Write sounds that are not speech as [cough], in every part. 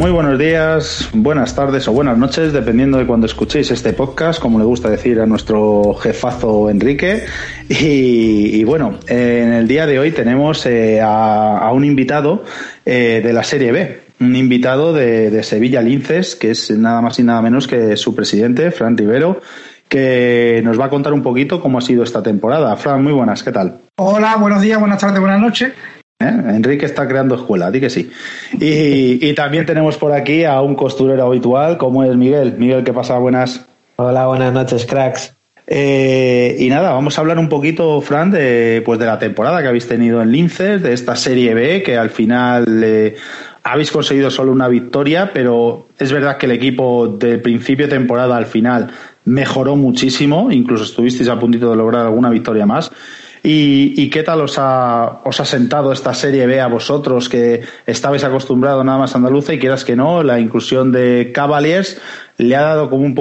Muy buenos días, buenas tardes o buenas noches, dependiendo de cuando escuchéis este podcast, como le gusta decir a nuestro jefazo Enrique. Y, bueno, en el día de hoy tenemos eh, a, un invitado eh, de la Serie B, un invitado de, de, Sevilla Linces, que es nada más y nada menos que su presidente, Fran Rivero, que nos va a contar un poquito cómo ha sido esta temporada. Fran, muy buenas, ¿qué tal? Hola, buenos días, buenas tardes, buenas noches. ¿Eh? Enrique está creando escuela, di que sí. Y, también tenemos por aquí a un costurero habitual, como es Miguel. Miguel, ¿qué pasa? Buenas. Hola, buenas noches, cracks. Eh, y nada, vamos a hablar un poquito, Fran, de, pues de la temporada que habéis tenido en Linces, de esta Serie B, que al final eh, habéis conseguido solo una victoria, pero es verdad que el equipo del principio de temporada al final mejoró muchísimo, incluso estuvisteis a puntito de lograr alguna victoria más. ¿Y, qué tal os ha, os ha sentado esta Serie B a vosotros que estabais acostumbrados nada más a andaluza y quieras que no, la inclusión de Cavaliers le ha dado como un,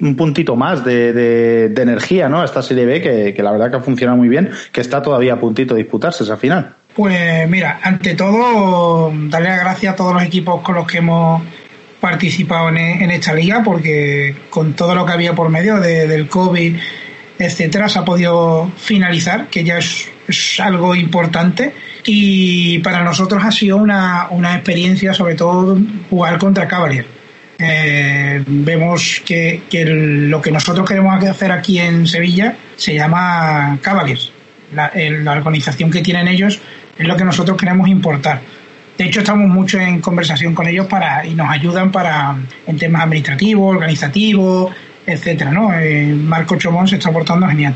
un puntito más de, energía ¿no? a esta Serie B que, la verdad que ha funcionado muy bien, que está todavía a puntito de disputarse esa final? Pues mira, ante todo, darle las gracias a todos los equipos con los que hemos participado en, esta liga, porque con todo lo que había por medio del COVID etcétera, se ha podido finalizar, que ya es, algo importante. Y para nosotros ha sido una, experiencia, sobre todo, jugar contra Cavalier. Eh, vemos que, lo que nosotros queremos hacer aquí en Sevilla se llama Cavaliers. La, la organización que tienen ellos es lo que nosotros queremos importar. De hecho, estamos mucho en conversación con ellos para y nos ayudan para en temas administrativos, organizativos, etcétera, ¿no? Eh, Marco Chomón se está portando genial.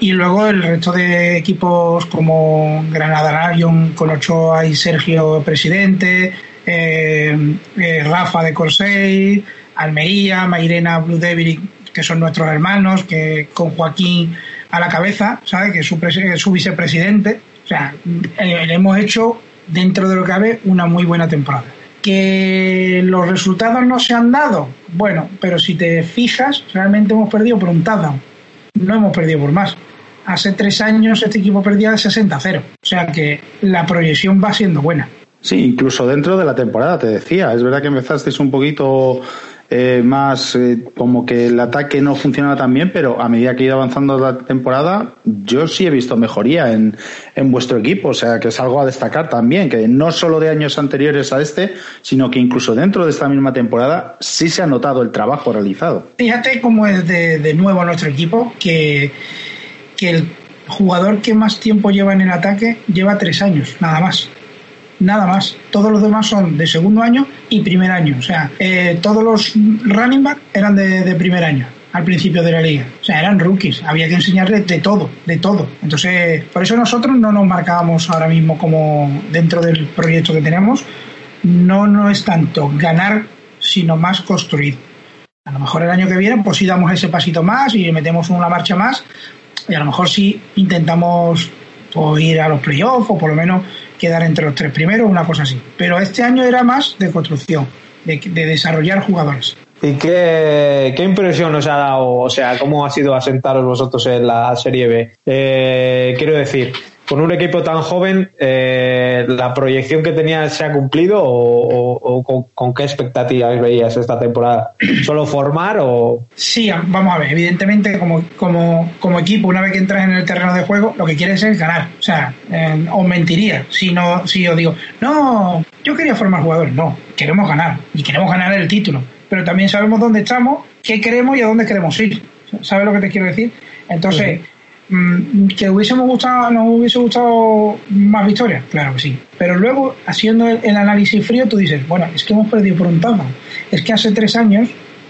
Y luego el resto de equipos como Granada Lion con Ochoa y Sergio Presidente, eh, eh, Rafa de Corsey, Almería, Mairena Blue Devil, que son nuestros hermanos, que con Joaquín a la cabeza, ¿sabe? Que es su, su vicepresidente. O sea, le hemos hecho, dentro de lo que cabe, una muy buena temporada. Que los resultados no se han dado, bueno, pero si te fijas, realmente hemos perdido por un touchdown. No hemos perdido por más. Hace tres años este equipo perdía de 60-0. O sea que la proyección va siendo buena. Sí, incluso dentro de la temporada, te decía. Es verdad que empezasteis un poquito eh, más eh, como que el ataque no funcionaba tan bien, pero a medida que iba avanzando la temporada, yo sí he visto mejoría en, en vuestro equipo, o sea que es algo a destacar también, que no solo de años anteriores a este, sino que incluso dentro de esta misma temporada sí se ha notado el trabajo realizado. Fíjate cómo es de, de nuevo nuestro equipo, que, que el jugador que más tiempo lleva en el ataque lleva tres años, nada más nada más. Todos los demás son de segundo año y primer año. O sea, eh, todos los running back eran de, primer año al principio de la liga. O sea, eran rookies. Había que enseñarles de todo, de todo. Entonces, por eso nosotros no nos marcábamos ahora mismo como dentro del proyecto que tenemos. No, no es tanto ganar, sino más construir. A lo mejor el año que viene, pues sí damos ese pasito más y metemos una marcha más. Y a lo mejor sí intentamos pues, ir a los playoffs o por lo menos quedar entre los tres primeros, una cosa así. Pero este año era más de construcción, de, desarrollar jugadores. ¿Y qué, qué, impresión os ha dado? O sea, ¿cómo ha sido asentaros vosotros en la Serie B? Eh, quiero decir, con un equipo tan joven, eh, ¿la proyección que tenías se ha cumplido o, con, qué expectativas veías esta temporada? ¿Solo formar o...? Sí, vamos a ver, evidentemente como, como, como equipo, una vez que entras en el terreno de juego, lo que quieres es ganar. O sea, eh, os mentiría si, no, si os digo, no, yo quería formar jugadores. No, queremos ganar y queremos ganar el título. Pero también sabemos dónde estamos, qué queremos y a dónde queremos ir. ¿Sabes lo que te quiero decir? Entonces... que hubiésemos gustado, nos hubiese gustado más victorias, claro que sí. Pero luego, haciendo el, análisis frío, tú dices, bueno, es que hemos perdido por un touchdown. Es que hace tres años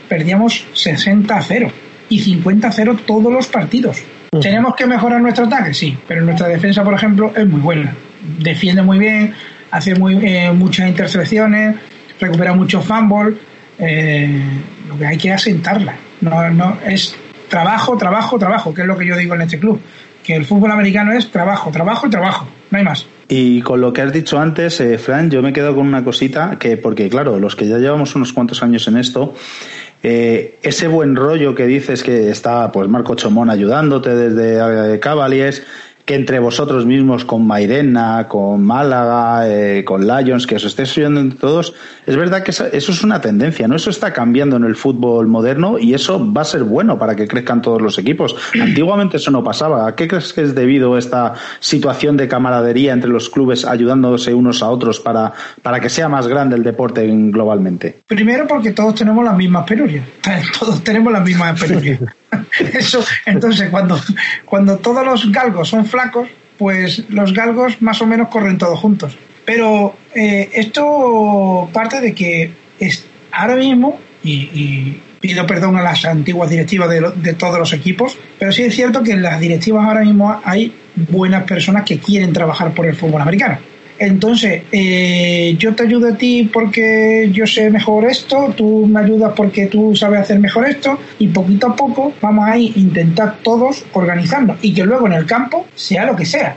perdíamos 60 a 0 y 50 a 0 todos los partidos. ¿Tenemos que mejorar nuestro ataque? Sí, pero nuestra defensa, por ejemplo, es muy buena. Defiende muy bien, hace muy, eh, muchas intercepciones, recupera muchos fumbles. Eh, lo que hay que asentarla. No, no, es trabajo, trabajo, trabajo, que es lo que yo digo en este club, que el fútbol americano es trabajo, trabajo y trabajo, no hay más. Y con lo que has dicho antes, eh, Fran, yo me quedo con una cosita que, porque claro, los que ya llevamos unos cuantos años en esto, eh, ese buen rollo que dices que está pues Marco Chomón ayudándote desde eh, Cavaliers, que entre vosotros mismos, con Mairena, con Málaga, eh, con Lions, que os estéis subiendo entre todos, es verdad que eso es una tendencia, ¿no? Eso está cambiando en el fútbol moderno y eso va a ser bueno para que crezcan todos los equipos. [clears throat] Antiguamente eso no pasaba. ¿A qué crees que es debido a esta situación de camaradería entre los clubes ayudándose unos a otros para, para que sea más grande el deporte globalmente? Primero porque todos tenemos las mismas penurias. [laughs] Todos tenemos las mismas penurias. [laughs] Eso, entonces, cuando, cuando todos los galgos son pues los galgos más o menos corren todos juntos. Pero eh, esto parte de que es, ahora mismo, y, pido perdón a las antiguas directivas de, de, todos los equipos, pero sí es cierto que en las directivas ahora mismo hay buenas personas que quieren trabajar por el fútbol americano. Entonces, eh, yo te ayudo a ti porque yo sé mejor esto, tú me ayudas porque tú sabes hacer mejor esto, y poquito a poco vamos a intentar todos organizarnos y que luego en el campo sea lo que sea.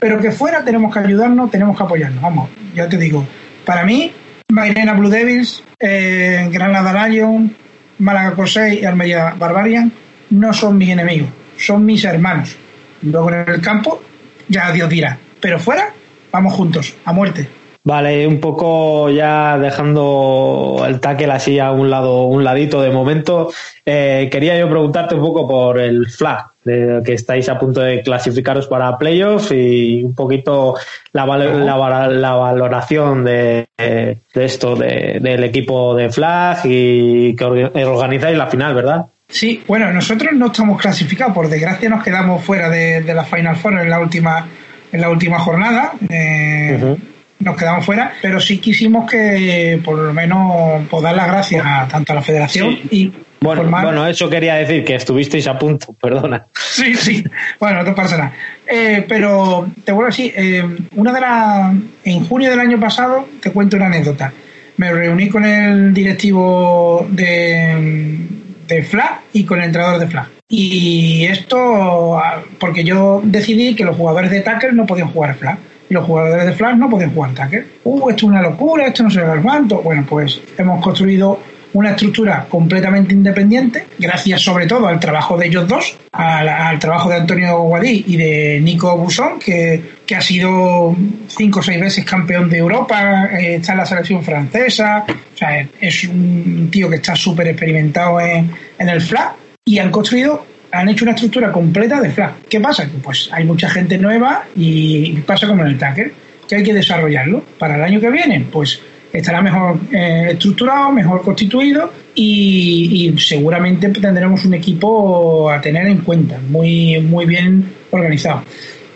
Pero que fuera tenemos que ayudarnos, tenemos que apoyarnos. Vamos, ya te digo, para mí, Mairena Blue Devils, eh, Granada Lion, Málaga Corsey y Almería Barbarian no son mis enemigos, son mis hermanos. Luego en el campo, ya Dios dirá. Pero fuera, vamos juntos, a muerte. Vale, un poco ya dejando el tackle así a un lado, un ladito de momento, eh, quería yo preguntarte un poco por el flag, de que estáis a punto de clasificaros para playoffs y un poquito la, la, valoración de, de esto, de, del equipo de flag y que organizáis la final, ¿verdad? Sí, bueno, nosotros no estamos clasificados, por desgracia nos quedamos fuera de, de la Final Four en la última en la última jornada. Eh, nos quedamos fuera, pero sí quisimos que por lo menos pues, dar las gracias a, tanto a la federación y bueno, bueno, eso quería decir que estuvisteis a punto, perdona. Sí, sí, bueno, no pasa nada. Eh, pero te vuelvo a decir, eh, una de las en junio del año pasado te cuento una anécdota. Me reuní con el directivo de, de FLA y con el entrenador de FLA. Y esto, porque yo decidí que los jugadores de tackle no podían jugar flag. Y los jugadores de flag no podían jugar tackle. Uh, esto es una locura, esto no se ve cuánto. Bueno, pues hemos construido una estructura completamente independiente, gracias sobre todo al trabajo de ellos dos, al, trabajo de Antonio Guadí y de Nico Busón, que, que, ha sido cinco o seis veces campeón de Europa, eh, está en la selección francesa, o sea, es un tío que está súper experimentado en, en el flag y han construido, han hecho una estructura completa de flag. ¿Qué pasa? Pues hay mucha gente nueva y pasa como en el Tacker, que hay que desarrollarlo. Para el año que viene, pues estará mejor eh, estructurado, mejor constituido y, seguramente tendremos un equipo a tener en cuenta, muy, muy bien organizado.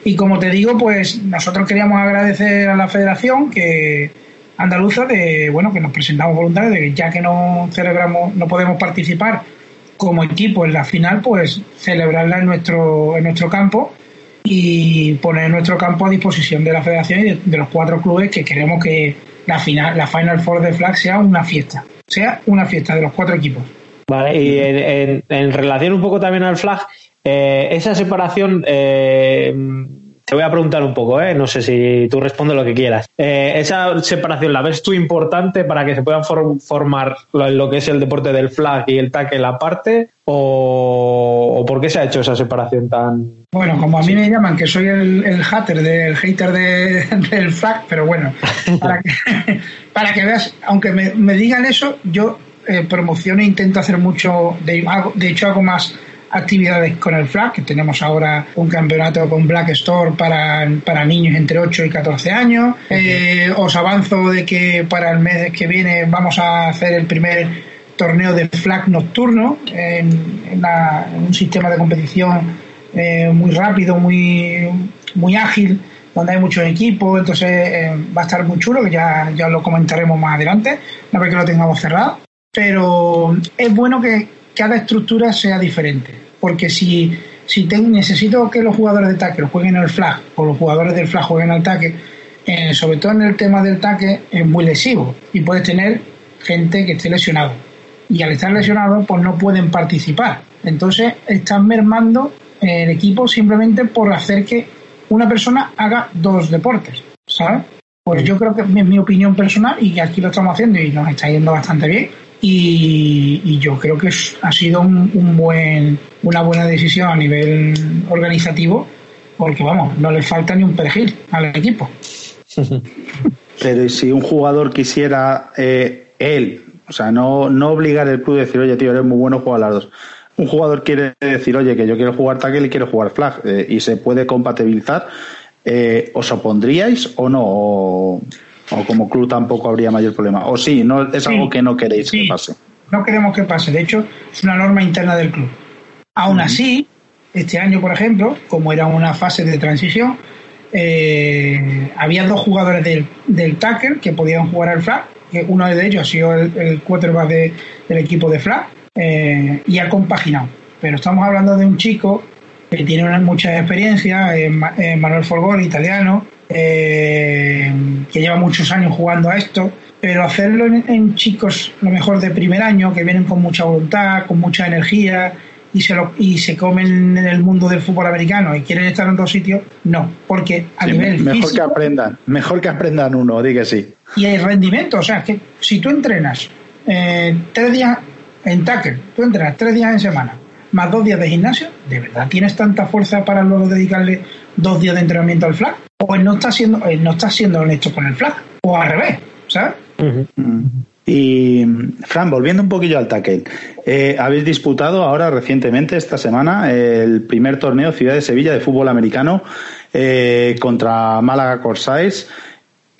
Y como te digo, pues nosotros queríamos agradecer a la federación que andaluza de bueno que nos presentamos voluntarios de que ya que no celebramos, no podemos participar como equipo en la final, pues celebrarla en nuestro, en nuestro campo y poner nuestro campo a disposición de la federación y de, los cuatro clubes que queremos que la final, la Final Four de Flag sea una fiesta, sea una fiesta de los cuatro equipos. Vale, y en, relación un poco también al flag, eh, esa separación eh, te voy a preguntar un poco, ¿eh? no sé si tú respondes lo que quieras. Eh, ¿Esa separación la ves tú importante para que se puedan formar lo, que es el deporte del flag y el tackle aparte? O, por qué se ha hecho esa separación tan.? Bueno, como a mí me llaman que soy el, hater, del hater [laughs] del flag, pero bueno, [laughs] para que, para que veas, aunque me, digan eso, yo eh, promociono e intento hacer mucho, de, de hecho hago más actividades con el FLAG, que tenemos ahora un campeonato con Black Store para, para niños entre 8 y 14 años. Eh, os avanzo de que para el mes que viene vamos a hacer el primer torneo de flag nocturno en, un sistema de competición eh, muy rápido, muy, muy ágil, donde hay muchos equipos, entonces eh, va a estar muy chulo, que ya, ya lo comentaremos más adelante, una vez que lo tengamos cerrado. Pero es bueno que cada estructura sea diferente porque si, si necesito que los jugadores de tackle jueguen el flag o los jugadores del flag jueguen al tackle, eh, sobre todo en el tema del tackle es muy lesivo y puedes tener gente que esté lesionado. Y al estar lesionado, pues no pueden participar. Entonces están mermando el equipo simplemente por hacer que una persona haga dos deportes, ¿sabes? Pues yo creo que es mi opinión personal y que aquí lo estamos haciendo y nos está yendo bastante bien y, yo creo que ha sido un, buen, una buena decisión a nivel organizativo porque vamos, no le falta ni un perejil al equipo. Pero si un jugador quisiera eh, él, o sea, no, no obligar el club a decir, oye, tío, eres muy bueno, juega las dos. Un jugador quiere decir, oye, que yo quiero jugar tackle y quiero jugar flag, eh, y se puede compatibilizar, eh, ¿os opondríais o no? Como club tampoco habría mayor problema. O sí, no es algo que no queréis que pase. No queremos que pase, de hecho, es una norma interna del club. Aún así, este año, por ejemplo, como era una fase de transición, eh, había dos jugadores del, del tackle que podían jugar al flag, uno de ellos ha sido el, el quarterback del equipo de flag, eh, y ha compaginado. Pero estamos hablando de un chico que tiene una, mucha experiencia, eh, Manuel Folgón, italiano, que lleva muchos años jugando a esto, pero hacerlo en, chicos, lo mejor de primer año, que vienen con mucha voluntad, con mucha energía, y se, lo, y se comen en el mundo del fútbol americano y quieren estar en dos sitios, no, porque a nivel mejor que aprendan, mejor que aprendan uno, di que sí. Y el rendimiento, o sea, que si tú entrenas eh, tres días en tackle, tú entrenas tres días en semana, más dos días de gimnasio, ¿de verdad tienes tanta fuerza para luego dedicarle dos días de entrenamiento al flag? O no estás siendo, no estás siendo honesto con el flag, o al revés, ¿sabes? Y Fran, volviendo un poquillo al tackle, eh, habéis disputado ahora recientemente, esta semana, el primer torneo Ciudad de Sevilla de fútbol americano eh, contra Málaga Corsairs.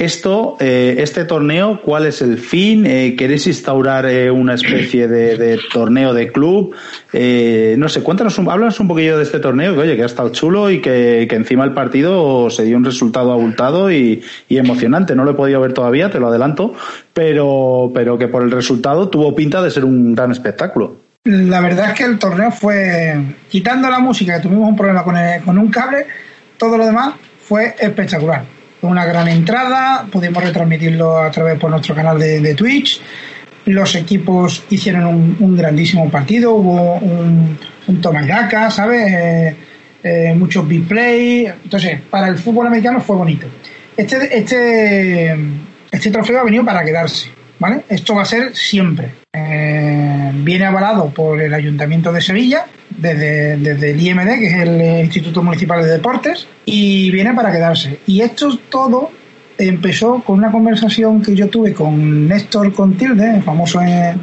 Esto, eh, este torneo, ¿cuál es el fin? Eh, ¿Queréis instaurar eh, una especie de, torneo de club? no sé, cuéntanos, un, háblanos un poquillo de este torneo, que oye, que ha estado chulo y que, encima el partido se dio un resultado abultado y, emocionante. No lo he podido ver todavía, te lo adelanto, pero, pero que por el resultado tuvo pinta de ser un gran espectáculo. La verdad es que el torneo fue, quitando la música, que tuvimos un problema con un cable, todo lo demás fue espectacular una gran entrada, pudimos retransmitirlo a través por nuestro canal de, Twitch. Los equipos hicieron un, grandísimo partido, hubo un, un toma y ¿sabes? Eh, eh, muchos big play. Entonces, para el fútbol americano fue bonito. Este, este, este trofeo ha venido para quedarse, ¿vale? Esto va a ser siempre. Eh, viene avalado por el Ayuntamiento de Sevilla, desde, desde el IMD, que es el Instituto Municipal de Deportes, y viene para quedarse. Y esto todo empezó con una conversación que yo tuve con Néstor Contilde, famoso en,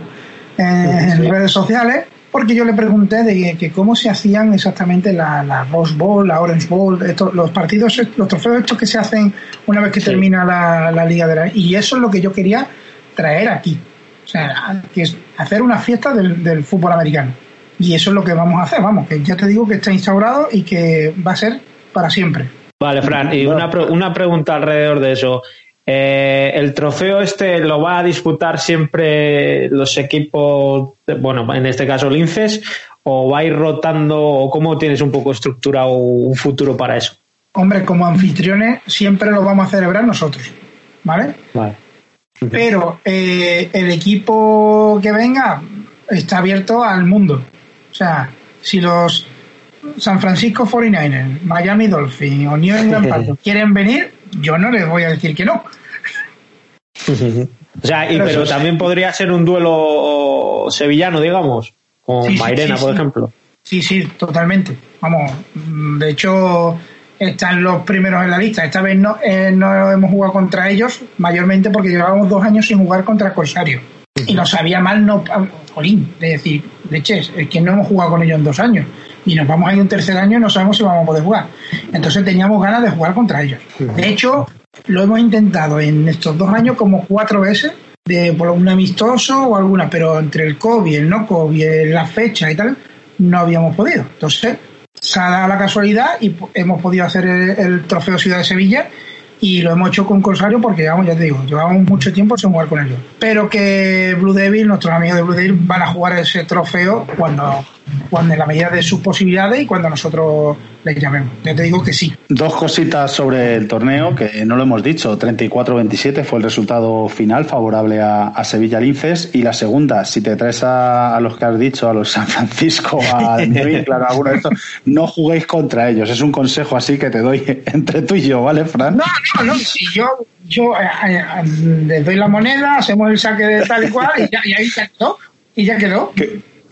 redes sociales, porque yo le pregunté de que, cómo se hacían exactamente la, la, Rose Bowl, la Orange Bowl, los partidos, los trofeos estos que se hacen una vez que termina la, la Liga de la... Y eso es lo que yo quería traer aquí. O sea, que es hacer una fiesta del, fútbol americano. Y eso es lo que vamos a hacer, vamos, que ya te digo que está instaurado y que va a ser para siempre. Vale, Fran, y una, una pregunta alrededor de eso. Eh, ¿El trofeo este lo va a disputar siempre los equipos, bueno, en este caso Linces, o va a ir rotando, o cómo tienes un poco estructurado un futuro para eso? Hombre, como anfitriones siempre lo vamos a celebrar nosotros, ¿vale? Vale. Pero eh, el equipo que venga está abierto al mundo. O sea, si los San Francisco 49ers, Miami Dolphins o New England Patriots quieren venir, yo no les voy a decir que no. o sea, pero, también podría ser un duelo sevillano, digamos, con Mairena, por ejemplo. Sí, sí, totalmente. Vamos, de hecho, están los primeros en la lista. Esta vez no, eh, no hemos jugado contra ellos, mayormente porque llevábamos dos años sin jugar contra Corsario. Y nos sabía mal, no, jolín, de decir, leches, es que no hemos jugado con ellos en dos años. Y nos vamos a ir un tercer año y no sabemos si vamos a poder jugar. Entonces teníamos ganas de jugar contra ellos. De hecho, lo hemos intentado en estos dos años como cuatro veces, de por un amistoso o alguna, pero entre el COVID, el no COVID, la fecha y tal, no habíamos podido. Entonces, se ha dado la casualidad y hemos podido hacer el, trofeo Ciudad de Sevilla y lo hemos hecho con Corsario porque llevamos, ya te digo, llevamos mucho tiempo sin jugar con ellos. Pero que Blue Devil, nuestros amigos de Blue Devil, van a jugar ese trofeo cuando cuando en la medida de sus posibilidades y cuando nosotros les llamemos. Ya te digo que sí. Dos cositas sobre el torneo que no lo hemos dicho. 34-27 fue el resultado final favorable a, Sevilla Linces. Y la segunda, si te traes a, los que has dicho, a los San Francisco, a [laughs] claro, alguno de estos, no juguéis contra ellos. Es un consejo así que te doy [laughs] entre tú y yo, ¿vale, Fran? No, no, no. Si yo, yo eh, eh, les doy la moneda, hacemos el saque de tal y cual y, ya, y ahí ya quedó. Y ya quedó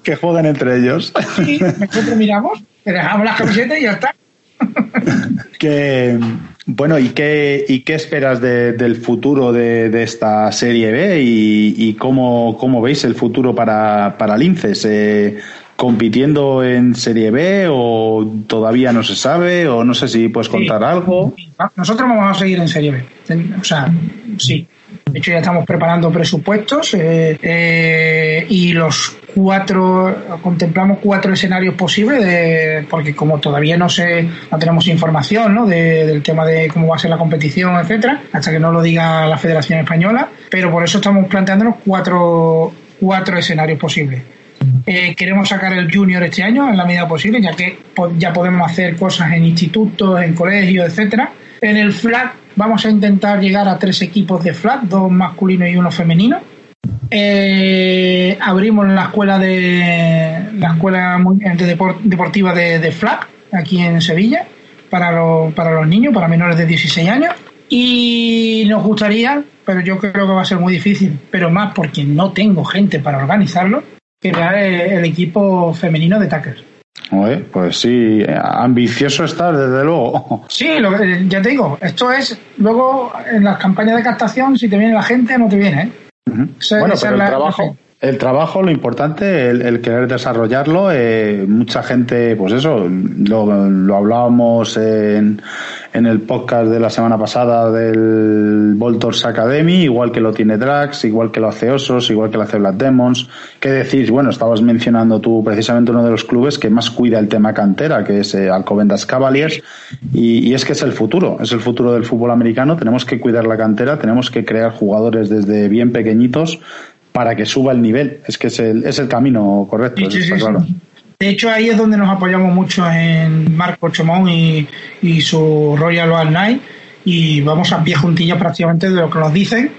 que jueguen entre ellos. Sí, nosotros miramos, dejamos las camisetas y ya está. [laughs] que, bueno, ¿y qué, y qué esperas del futuro de, esta Serie B y, cómo, cómo, veis el futuro para, para Linces? Eh, compitiendo en Serie B o todavía no se sabe o no sé si puedes contar algo. Nosotros vamos a seguir en Serie B. O sea, sí. De hecho, ya estamos preparando presupuestos eh, eh, y los cuatro, contemplamos cuatro escenarios posibles, de, porque como todavía no sé, no tenemos información ¿no? del tema de cómo va a ser la competición, etcétera, hasta que no lo diga la Federación Española, pero por eso estamos planteándonos cuatro, cuatro escenarios posibles. Eh, queremos sacar el junior este año en la medida posible, ya que ya podemos hacer cosas en institutos, en colegios, etcétera. En el flag vamos a intentar llegar a tres equipos de flag, dos masculinos y uno femenino. Eh, abrimos la escuela de la escuela deportiva de, de flag aquí en Sevilla para los, para los niños, para menores de 16 años. Y nos gustaría, pero yo creo que va a ser muy difícil, pero más porque no tengo gente para organizarlo, crear el, equipo femenino de Tackers. pues sí, ambicioso estar, desde luego. Sí, ya te digo, esto es, luego en las campañas de captación, si te viene la gente, no te viene. ¿eh? Bueno, pero el trabajo, el trabajo, lo importante, el, querer desarrollarlo, eh, mucha gente, pues eso, lo, hablábamos en, en, el podcast de la semana pasada del Voltors Academy, igual que lo tiene Drax, igual que lo hace Osos, igual que lo hace Black Demons. ¿Qué decir? Bueno, estabas mencionando tú precisamente uno de los clubes que más cuida el tema cantera, que es eh, Alcobendas Cavaliers, y, y es que es el futuro, es el futuro del fútbol americano. Tenemos que cuidar la cantera, tenemos que crear jugadores desde bien pequeñitos para que suba el nivel. Es que es el, es el camino correcto, De hecho, ahí es donde nos apoyamos mucho en Marco Chomón y, su Royal All Night y vamos a pie juntillas prácticamente de lo que nos dicen,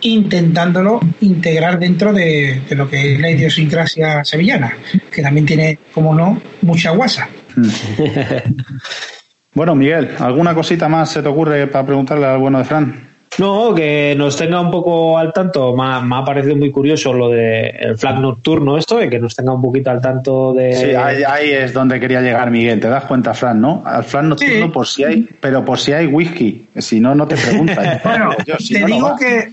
intentándolo integrar dentro de, lo que es la idiosincrasia sevillana, que también tiene, como no, mucha guasa. [laughs] bueno, Miguel, ¿alguna cosita más se te ocurre para preguntarle al bueno de Fran? No, que nos tenga un poco al tanto. Me ha, parecido muy curioso lo del flag nocturno, esto, de que nos tenga un poquito al tanto de. Sí, ahí, es donde quería llegar, Miguel. Te das cuenta, Fran, ¿no? Al flag nocturno, por si hay, pero por si hay whisky. Si no, no te preguntas. [laughs] bueno, te digo que.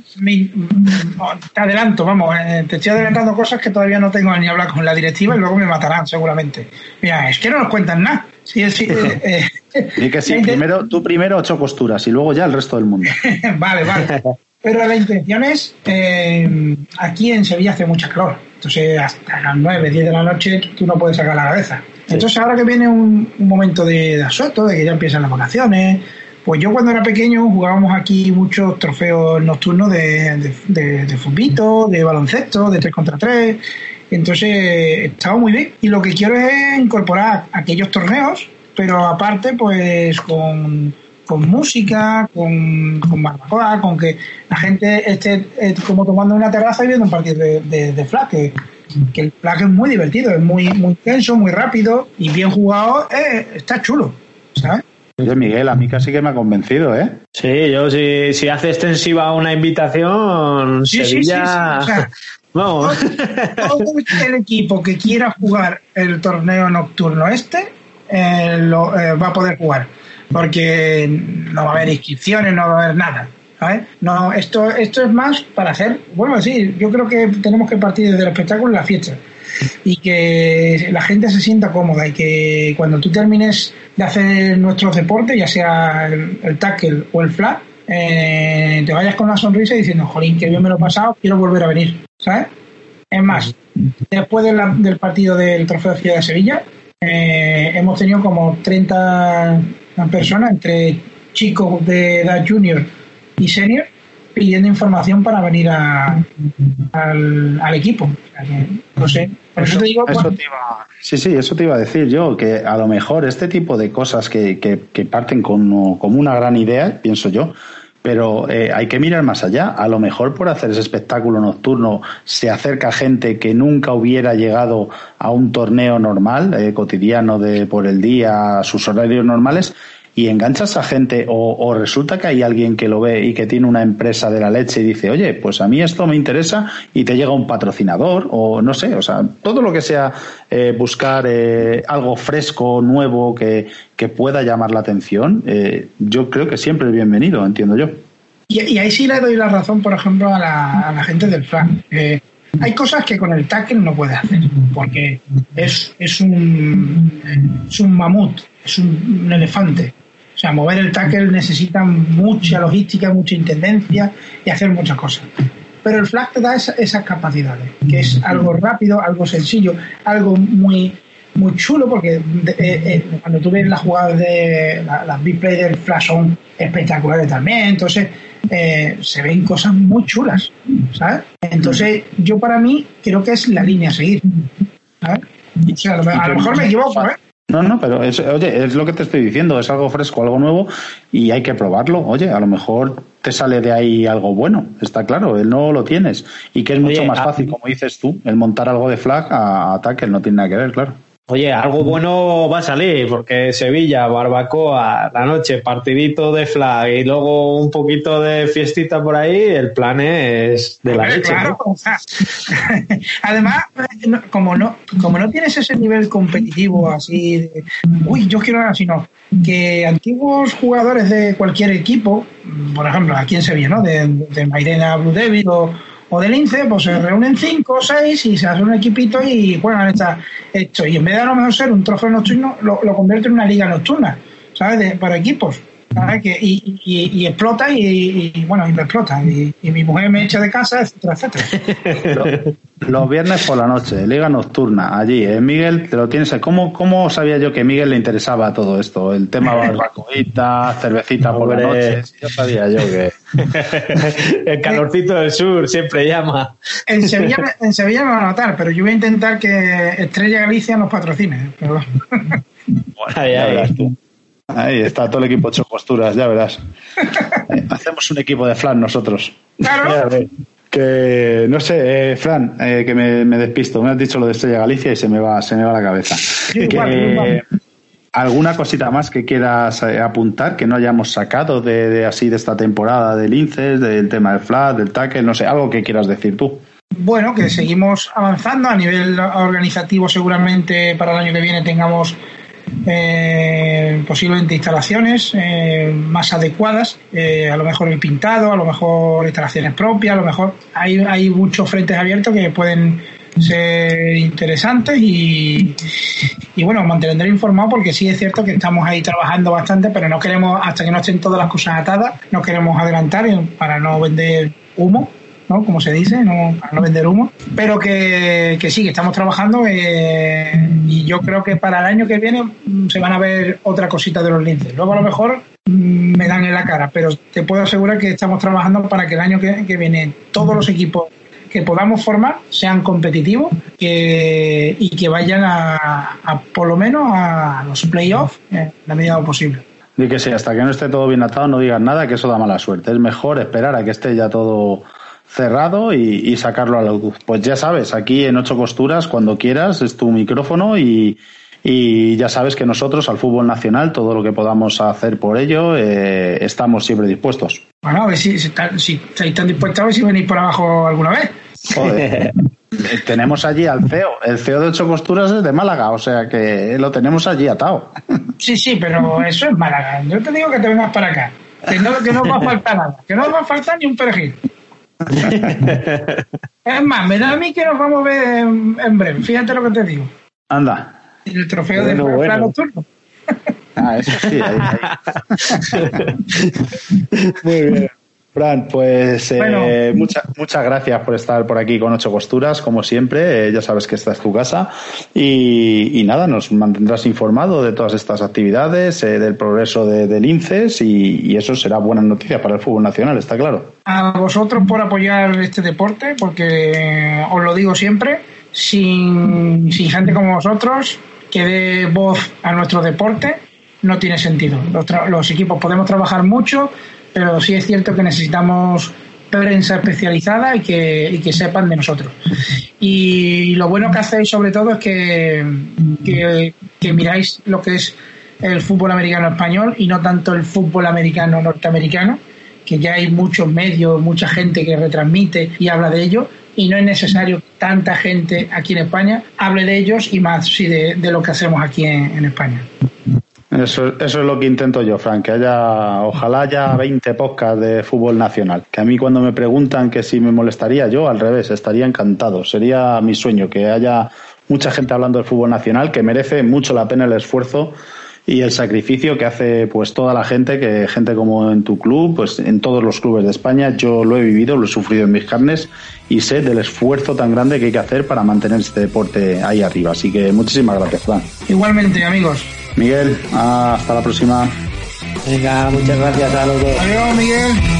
te adelanto, vamos, eh, te estoy adelantando cosas que todavía no tengo ni hablar con la directiva y luego me matarán, seguramente. Mira, es que no nos cuentan nada. Sí, sí. [laughs] Eh, eh, que sí, primero, tú primero ocho costuras y luego ya el resto del mundo. [laughs] vale, vale. [laughs] Pero la intención es, eh, aquí en Sevilla hace mucha calor, entonces hasta las 9, 10 de la noche tú no puedes sacar la cabeza. Entonces ahora que viene un, momento de, de, asueto, de que ya empiezan las vacaciones, pues yo cuando era pequeño jugábamos aquí muchos trofeos nocturnos de, de, de, de de baloncesto, de 3 contra 3, entonces estaba muy bien. Y lo que quiero es incorporar aquellos torneos, pero aparte, pues con, música, con, con barbacoa, con que la gente esté eh, como tomando una terraza y viendo un partido de, de, flag, que, el flag es muy divertido, es muy, muy tenso, muy rápido y bien jugado, eh, está chulo, ¿sabes? Oye, Miguel, a mí casi que me ha convencido, ¿eh? Sí, yo si, si hace extensiva una invitación, sí, Sevilla... Sí, sí, Todo, el equipo que quiera jugar el torneo nocturno este eh, lo, eh, va a poder jugar. Porque no va a haber inscripciones, no va a haber nada. No, esto, esto es más para hacer, bueno, sí, yo creo que tenemos que partir desde el espectáculo y la fiesta. Y que la gente se sienta cómoda y que cuando tú termines de hacer nuestros deportes, ya sea el, tackle o el flat, eh, te vayas con una sonrisa diciendo, jolín, que bien me lo he pasado, quiero volver a venir. ¿Sabes? Es más, después del partido del Trofeo de Ciudad de Sevilla, eh, hemos tenido como 30 personas, entre chicos de edad junior y senior, pidiendo información para venir a, al, equipo. no sé. Por eso, te digo. sí, sí, eso te iba a decir yo, que a lo mejor este tipo de cosas que, que, que parten como, como una gran idea, pienso yo, pero eh, hay que mirar más allá. A lo mejor por hacer ese espectáculo nocturno se acerca gente que nunca hubiera llegado a un torneo normal, eh, cotidiano de por el día, a sus horarios normales, y enganchas a gente o, resulta que hay alguien que lo ve y que tiene una empresa de la leche y dice, oye, pues a mí esto me interesa y te llega un patrocinador o no sé, o sea, todo lo que sea eh, buscar eh, algo fresco, nuevo, que, que, pueda llamar la atención, eh, yo creo que siempre es bienvenido, entiendo yo. Y, ahí sí le doy la razón, por ejemplo, a la, gente del flan. hay cosas que con el tackle no puede hacer, porque es, es, un, es un mamut, es un elefante. O sea, mover el tackle necesita mucha logística, mucha intendencia y hacer muchas cosas. Pero el flag te da esas capacidades, que es algo rápido, algo sencillo, algo muy muy chulo porque eh, eh, cuando tú ves las jugadas de las big play del flash son espectaculares también, entonces eh, se ven cosas muy chulas, ¿sabes? Entonces yo para mí creo que es la línea a seguir, ¿sabes? O sea, a lo mejor me equivoco, ¿eh? No, no, pero es, oye, es lo que te estoy diciendo, es algo fresco, algo nuevo y hay que probarlo. Oye, a lo mejor te sale de ahí algo bueno, está claro, él no lo tienes y que es mucho más fácil, como dices tú, el montar algo de flag a, ataque, no tiene nada que ver, claro. Oye, algo bueno va a salir, porque Sevilla, barbacoa, la noche, partidito de flag y luego un poquito de fiestita por ahí, el plan es de la leche. [laughs] Además, como no, como no tienes ese nivel competitivo así de, uy, yo quiero así, no, que antiguos jugadores de cualquier equipo, por ejemplo, aquí en Sevilla, ¿no? De, de Mairena Blue Devil o o del INCE, pues se reúnen cinco o seis y se hace un equipito y juegan esta, esto. Y en vez de a lo mejor ser un trofeo nocturno, lo, lo convierte en una liga nocturna, ¿sabes? para equipos. Que, y, y, explota y, bueno, y me explota. Y, mi mujer me echa de casa, etcétera, etcétera. Los viernes por la noche, Liga Nocturna, allí. Eh, Miguel, te lo tienes. ¿Cómo, ¿Cómo sabía yo que a Miguel le interesaba todo esto? El tema [laughs] barbacoita, cervecita por la noche. yo sabía yo que. [laughs] El calorcito del sur siempre llama. En Sevilla, [laughs] en Sevilla me va a notar, pero yo voy a intentar que Estrella Galicia nos patrocine. Bueno, ahí, tú. Ahí está todo el equipo ocho posturas, ya verás. Eh, [laughs] hacemos un equipo de flan nosotros. Claro. Que no sé, eh, Fran, eh, que me, despisto. Me has dicho lo de Estrella Galicia y se me va, se me va la cabeza. ¿Alguna cosita más que quieras apuntar que no hayamos sacado de, así de esta temporada del INCES, del tema del flat, del tackle? No sé, algo que quieras decir tú. Bueno, que seguimos avanzando a nivel organizativo. Seguramente para el año que viene tengamos eh, posiblemente instalaciones eh, más adecuadas, eh, a lo mejor el pintado, a lo mejor instalaciones propias, a lo mejor hay, hay muchos frentes abiertos que pueden ser interesantes y, y bueno, mantendré informado porque sí es cierto que estamos ahí trabajando bastante, pero no queremos, hasta que no estén todas las cosas atadas, no queremos adelantar para no vender humo ¿no? Como se dice, no, para no vender humo, pero que, que sí, que estamos trabajando eh, y yo creo que para el año que viene mm, se van a ver otra cosita de los linces. Luego a lo mejor mm, me dan en la cara, pero te puedo asegurar que estamos trabajando para que el año que, viene todos los equipos que podamos formar sean competitivos que, y que vayan a, por lo menos a los playoffs en la medida posible. Y que sí, hasta que no esté todo bien atado, no digas nada, que eso da mala suerte. Es mejor esperar a que esté ya todo cerrado y, sacarlo a la luz. Pues ya sabes, aquí en Ocho Costuras, cuando quieras, es tu micrófono y, ya sabes que nosotros al fútbol nacional, todo lo que podamos hacer por ello, eh, estamos siempre dispuestos. Bueno, a ver si, si, estáis tan dispuestos a ver si venís por abajo alguna vez. Joder. [laughs] Eh, tenemos allí al CEO. El CEO de Ocho Costuras es de Málaga, o sea que lo tenemos allí atado. [laughs] Sí, sí, pero eso es Málaga. Yo te digo que te vengas para acá. Que no, que no va a faltar nada. Que no va a faltar ni un perejil. Es más, me da a mí que nos vamos a ver en, breve. Fíjate lo que te digo. Anda. El trofeo de bueno. nocturno. ah, eso sí. [laughs] Muy bien. Fran, pues eh, muchas gracias por estar por aquí con Ocho Costuras, como siempre. Eh, ya sabes que esta es tu casa. Y, nada, nos mantendrás informado de todas estas actividades, eh, del progreso de, del INCES y, eso será buena noticia para el fútbol nacional, está claro. A vosotros por apoyar este deporte, porque os lo digo siempre, sin, sin gente como vosotros que dé voz a nuestro deporte, no tiene sentido. Los, los equipos podemos trabajar mucho pero sí es cierto que necesitamos prensa especializada y que, que sepan de nosotros. Y lo bueno que hacéis sobre todo es que, que, miráis lo que es el fútbol americano español y no tanto el fútbol americano norteamericano, que ya hay muchos medios, mucha gente que retransmite y habla de ello, y no es necesario que tanta gente aquí en España hable de ellos y más sí, de, lo que hacemos aquí en, España. Eso, eso, es lo que intento yo, Frank, que haya, ojalá haya 20 podcasts de fútbol nacional. Que a mí cuando me preguntan que si me molestaría, yo al revés, estaría encantado. Sería mi sueño que haya mucha gente hablando del fútbol nacional, que merece mucho la pena el esfuerzo y el sacrificio que hace pues toda la gente, que gente como en tu club, pues en todos los clubes de España, yo lo he vivido, lo he sufrido en mis carnes y sé del esfuerzo tan grande que hay que hacer para mantener este deporte ahí arriba. Así que muchísimas gracias, Juan. Igualmente, amigos. Miguel, hasta la próxima. Venga, muchas gracias a los dos. Adiós, Miguel.